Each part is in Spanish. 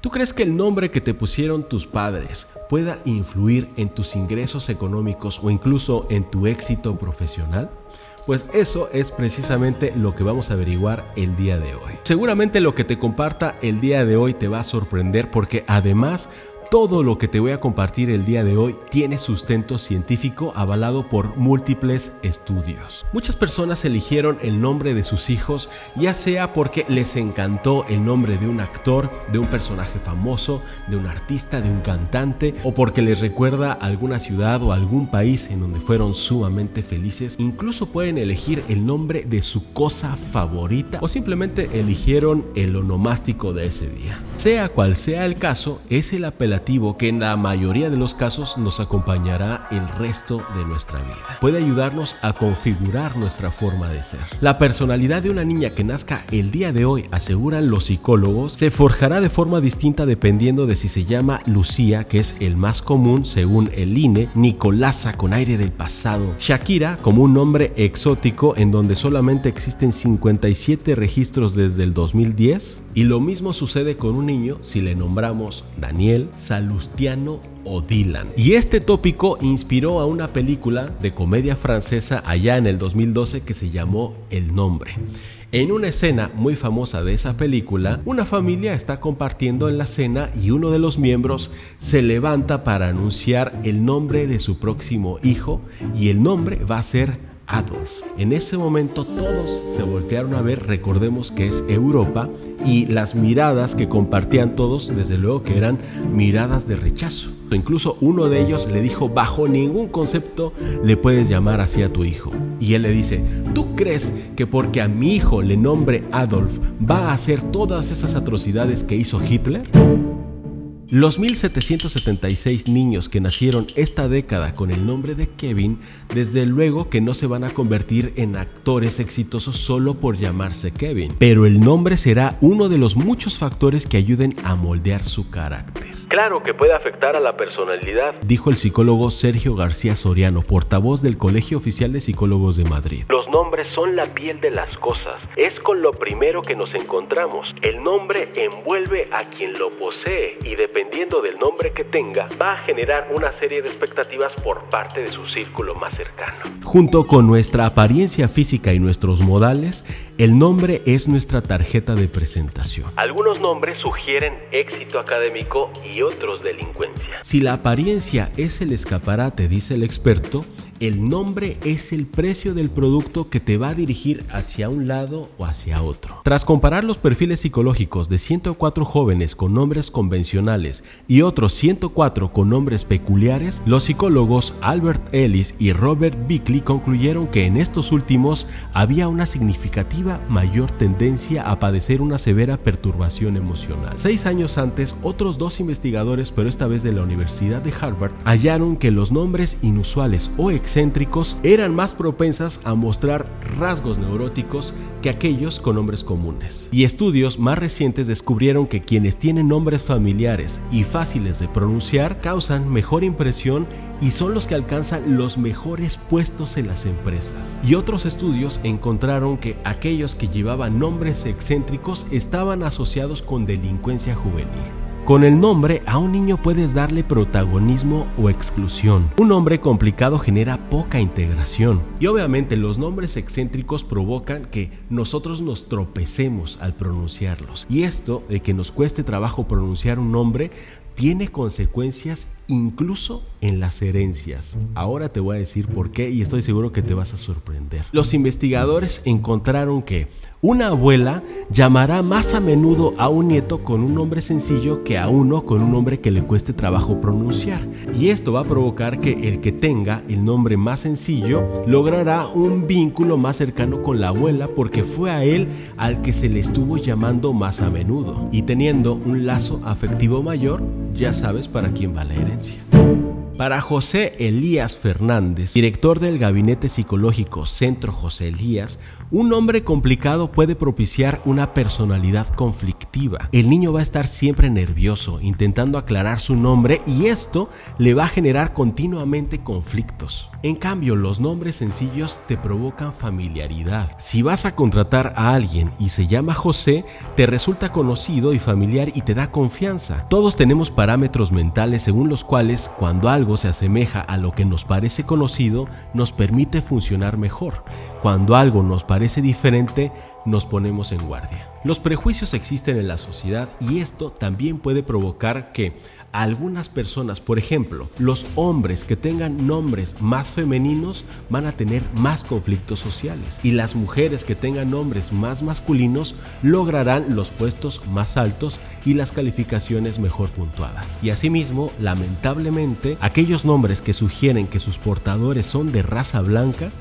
¿Tú crees que el nombre que te pusieron tus padres pueda influir en tus ingresos económicos o incluso en tu éxito profesional? Pues eso es precisamente lo que vamos a averiguar el día de hoy. Seguramente lo que te comparta el día de hoy te va a sorprender porque además todo lo que te voy a compartir el día de hoy tiene sustento científico avalado por múltiples estudios. Muchas personas eligieron el nombre de sus hijos ya sea porque les encantó el nombre de un actor, de un personaje famoso, de un artista, de un cantante o porque les recuerda alguna ciudad o algún país en donde fueron sumamente felices. Incluso pueden elegir el nombre de su cosa favorita o simplemente eligieron el onomástico de ese día. Sea cual sea el caso, es el apelativo que en la mayoría de los casos nos acompañará el resto de nuestra vida. Puede ayudarnos a configurar nuestra forma de ser. La personalidad de una niña que nazca el día de hoy, aseguran los psicólogos, se forjará de forma distinta dependiendo de si se llama Lucía, que es el más común según el INE, Nicolasa con aire del pasado, Shakira como un nombre exótico en donde solamente existen 57 registros desde el 2010, y lo mismo sucede con un niño si le nombramos Daniel, Salustiano o Dylan. Y este tópico inspiró a una película de comedia francesa allá en el 2012 que se llamó El Nombre. En una escena muy famosa de esa película, una familia está compartiendo en la cena y uno de los miembros se levanta para anunciar el nombre de su próximo hijo y el nombre va a ser Adolf. En ese momento todos se voltearon a ver, recordemos que es Europa, y las miradas que compartían todos, desde luego que eran miradas de rechazo. Incluso uno de ellos le dijo, bajo ningún concepto le puedes llamar así a tu hijo. Y él le dice, ¿tú crees que porque a mi hijo le nombre Adolf va a hacer todas esas atrocidades que hizo Hitler? Los 1776 niños que nacieron esta década con el nombre de Kevin, desde luego que no se van a convertir en actores exitosos solo por llamarse Kevin, pero el nombre será uno de los muchos factores que ayuden a moldear su carácter. Claro que puede afectar a la personalidad, dijo el psicólogo Sergio García Soriano, portavoz del Colegio Oficial de Psicólogos de Madrid. Los nombres son la piel de las cosas, es con lo primero que nos encontramos. El nombre envuelve a quien lo posee y dependiendo del nombre que tenga, va a generar una serie de expectativas por parte de su círculo más cercano. Junto con nuestra apariencia física y nuestros modales, el nombre es nuestra tarjeta de presentación. Algunos nombres sugieren éxito académico y otros delincuencia. Si la apariencia es el escaparate, dice el experto, el nombre es el precio del producto que te va a dirigir hacia un lado o hacia otro. Tras comparar los perfiles psicológicos de 104 jóvenes con nombres convencionales y otros 104 con nombres peculiares, los psicólogos Albert Ellis y Robert Bickley concluyeron que en estos últimos había una significativa mayor tendencia a padecer una severa perturbación emocional. Seis años antes, otros dos investigadores, pero esta vez de la Universidad de Harvard, hallaron que los nombres inusuales o excéntricos eran más propensas a mostrar rasgos neuróticos que aquellos con nombres comunes. Y estudios más recientes descubrieron que quienes tienen nombres familiares y fáciles de pronunciar causan mejor impresión y son los que alcanzan los mejores puestos en las empresas. Y otros estudios encontraron que aquellos que llevaban nombres excéntricos estaban asociados con delincuencia juvenil. Con el nombre a un niño puedes darle protagonismo o exclusión. Un nombre complicado genera poca integración. Y obviamente los nombres excéntricos provocan que nosotros nos tropecemos al pronunciarlos. Y esto de que nos cueste trabajo pronunciar un nombre tiene consecuencias incluso en las herencias. Ahora te voy a decir por qué y estoy seguro que te vas a sorprender. Los investigadores encontraron que una abuela llamará más a menudo a un nieto con un nombre sencillo que a uno con un nombre que le cueste trabajo pronunciar. Y esto va a provocar que el que tenga el nombre más sencillo logrará un vínculo más cercano con la abuela porque fue a él al que se le estuvo llamando más a menudo. Y teniendo un lazo afectivo mayor, ya sabes para quién va la herencia. Para José Elías Fernández, director del Gabinete Psicológico Centro José Elías, Un nombre complicado puede propiciar una personalidad conflictiva. El niño va a estar siempre nervioso, intentando aclarar su nombre y esto le va a generar continuamente conflictos. En cambio, los nombres sencillos te provocan familiaridad. Si vas a contratar a alguien y se llama José, te resulta conocido y familiar y te da confianza. Todos tenemos parámetros mentales según los cuales cuando algo se asemeja a lo que nos parece conocido, nos permite funcionar mejor. Cuando algo nos parece diferente, nos ponemos en guardia. Los prejuicios existen en la sociedad y esto también puede provocar que algunas personas, por ejemplo, los hombres que tengan nombres más femeninos van a tener más conflictos sociales y las mujeres que tengan nombres más masculinos lograrán los puestos más altos y las calificaciones mejor puntuadas. Y asimismo, lamentablemente, aquellos nombres que sugieren que sus portadores son de raza blanca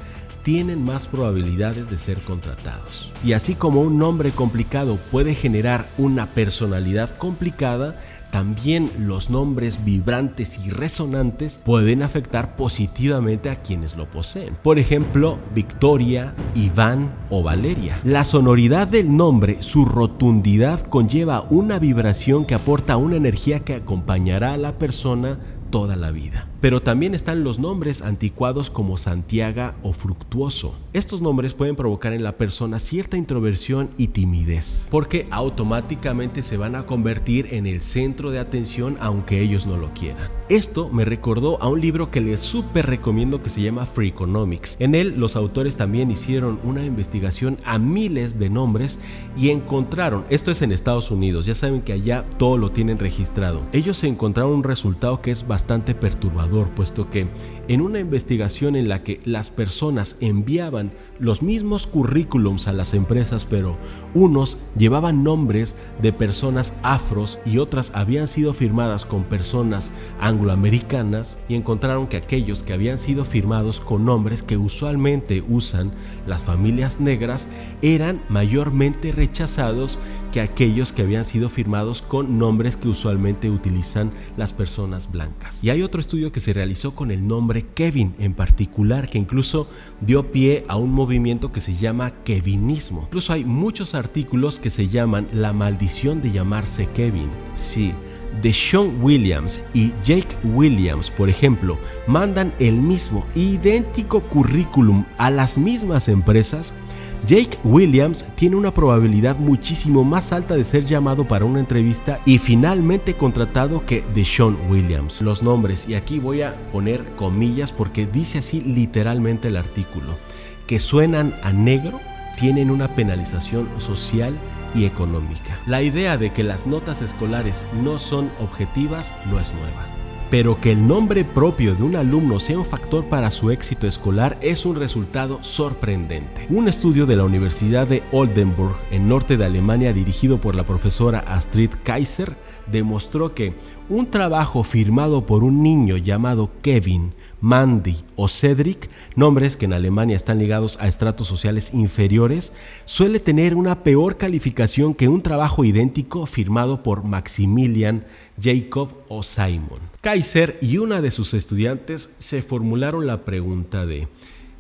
tienen más probabilidades de ser contratados. Y así como un nombre complicado puede generar una personalidad complicada, también los nombres vibrantes y resonantes pueden afectar positivamente a quienes lo poseen. Por ejemplo, Victoria, Iván o Valeria. La sonoridad del nombre, su rotundidad conlleva una vibración que aporta una energía que acompañará a la persona toda la vida. Pero también están los nombres anticuados como Santiago o Fructuoso. Estos nombres pueden provocar en la persona cierta introversión y timidez, porque automáticamente se van a convertir en el centro de atención aunque ellos no lo quieran. Esto me recordó a un libro que les súper recomiendo que se llama Free Economics. En él los autores también hicieron una investigación a miles de nombres y encontraron, esto es en Estados Unidos, ya saben que allá todo lo tienen registrado. Ellos encontraron un resultado que es bastante perturbador puesto que en una investigación en la que las personas enviaban los mismos currículums a las empresas, pero unos llevaban nombres de personas afros y otras habían sido firmadas con personas angloamericanas y encontraron que aquellos que habían sido firmados con nombres que usualmente usan las familias negras eran mayormente rechazados que aquellos que habían sido firmados con nombres que usualmente utilizan las personas blancas. Y hay otro estudio que se realizó con el nombre Kevin en particular, que incluso dio pie a un movimiento que se llama Kevinismo. Incluso hay muchos artículos que se llaman La maldición de llamarse Kevin. Sí, de Sean Williams y Jake Williams, por ejemplo, mandan el mismo idéntico currículum a las mismas empresas, Jake Williams tiene una probabilidad muchísimo más alta de ser llamado para una entrevista y finalmente contratado que de Sean Williams. Los nombres, y aquí voy a poner comillas porque dice así literalmente el artículo, que suenan a negro, tienen una penalización social y económica. La idea de que las notas escolares no son objetivas no es nueva pero que el nombre propio de un alumno sea un factor para su éxito escolar es un resultado sorprendente. Un estudio de la Universidad de Oldenburg, en norte de Alemania, dirigido por la profesora Astrid Kaiser, demostró que un trabajo firmado por un niño llamado Kevin Mandy o Cedric, nombres que en Alemania están ligados a estratos sociales inferiores, suele tener una peor calificación que un trabajo idéntico firmado por Maximilian, Jacob o Simon. Kaiser y una de sus estudiantes se formularon la pregunta de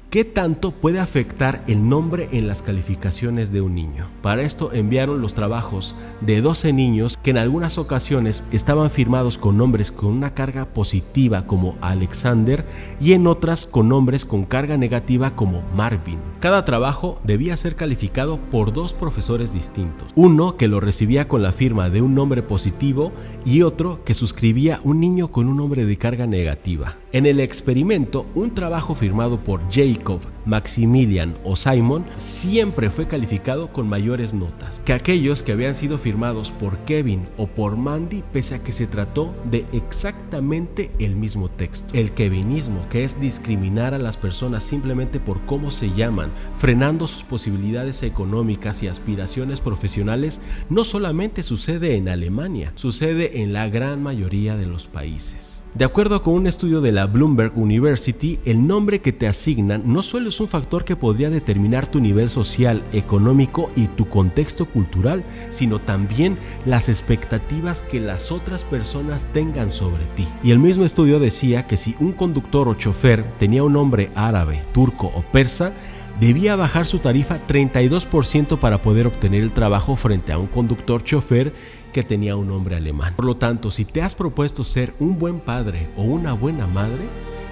¿Qué tanto puede afectar el nombre en las calificaciones de un niño? Para esto enviaron los trabajos de 12 niños que en algunas ocasiones estaban firmados con nombres con una carga positiva como Alexander y en otras con nombres con carga negativa como Marvin. Cada trabajo debía ser calificado por dos profesores distintos, uno que lo recibía con la firma de un nombre positivo y otro que suscribía un niño con un nombre de carga negativa. En el experimento, un trabajo firmado por Jacob, Maximilian o Simon siempre fue calificado con mayores notas que aquellos que habían sido firmados por Kevin o por Mandy pese a que se trató de exactamente el mismo texto. El kevinismo, que es discriminar a las personas simplemente por cómo se llaman, frenando sus posibilidades económicas y aspiraciones profesionales, no solamente sucede en Alemania, sucede en la gran mayoría de los países. De acuerdo con un estudio de la Bloomberg University, el nombre que te asignan no solo un factor que podría determinar tu nivel social, económico y tu contexto cultural, sino también las expectativas que las otras personas tengan sobre ti. Y el mismo estudio decía que si un conductor o chofer tenía un nombre árabe, turco o persa, debía bajar su tarifa 32% para poder obtener el trabajo frente a un conductor chofer que tenía un nombre alemán. Por lo tanto, si te has propuesto ser un buen padre o una buena madre,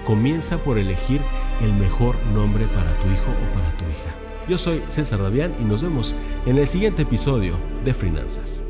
comienza por elegir el mejor nombre para tu hijo o para tu hija. Yo soy César Davián y nos vemos en el siguiente episodio de Finanzas.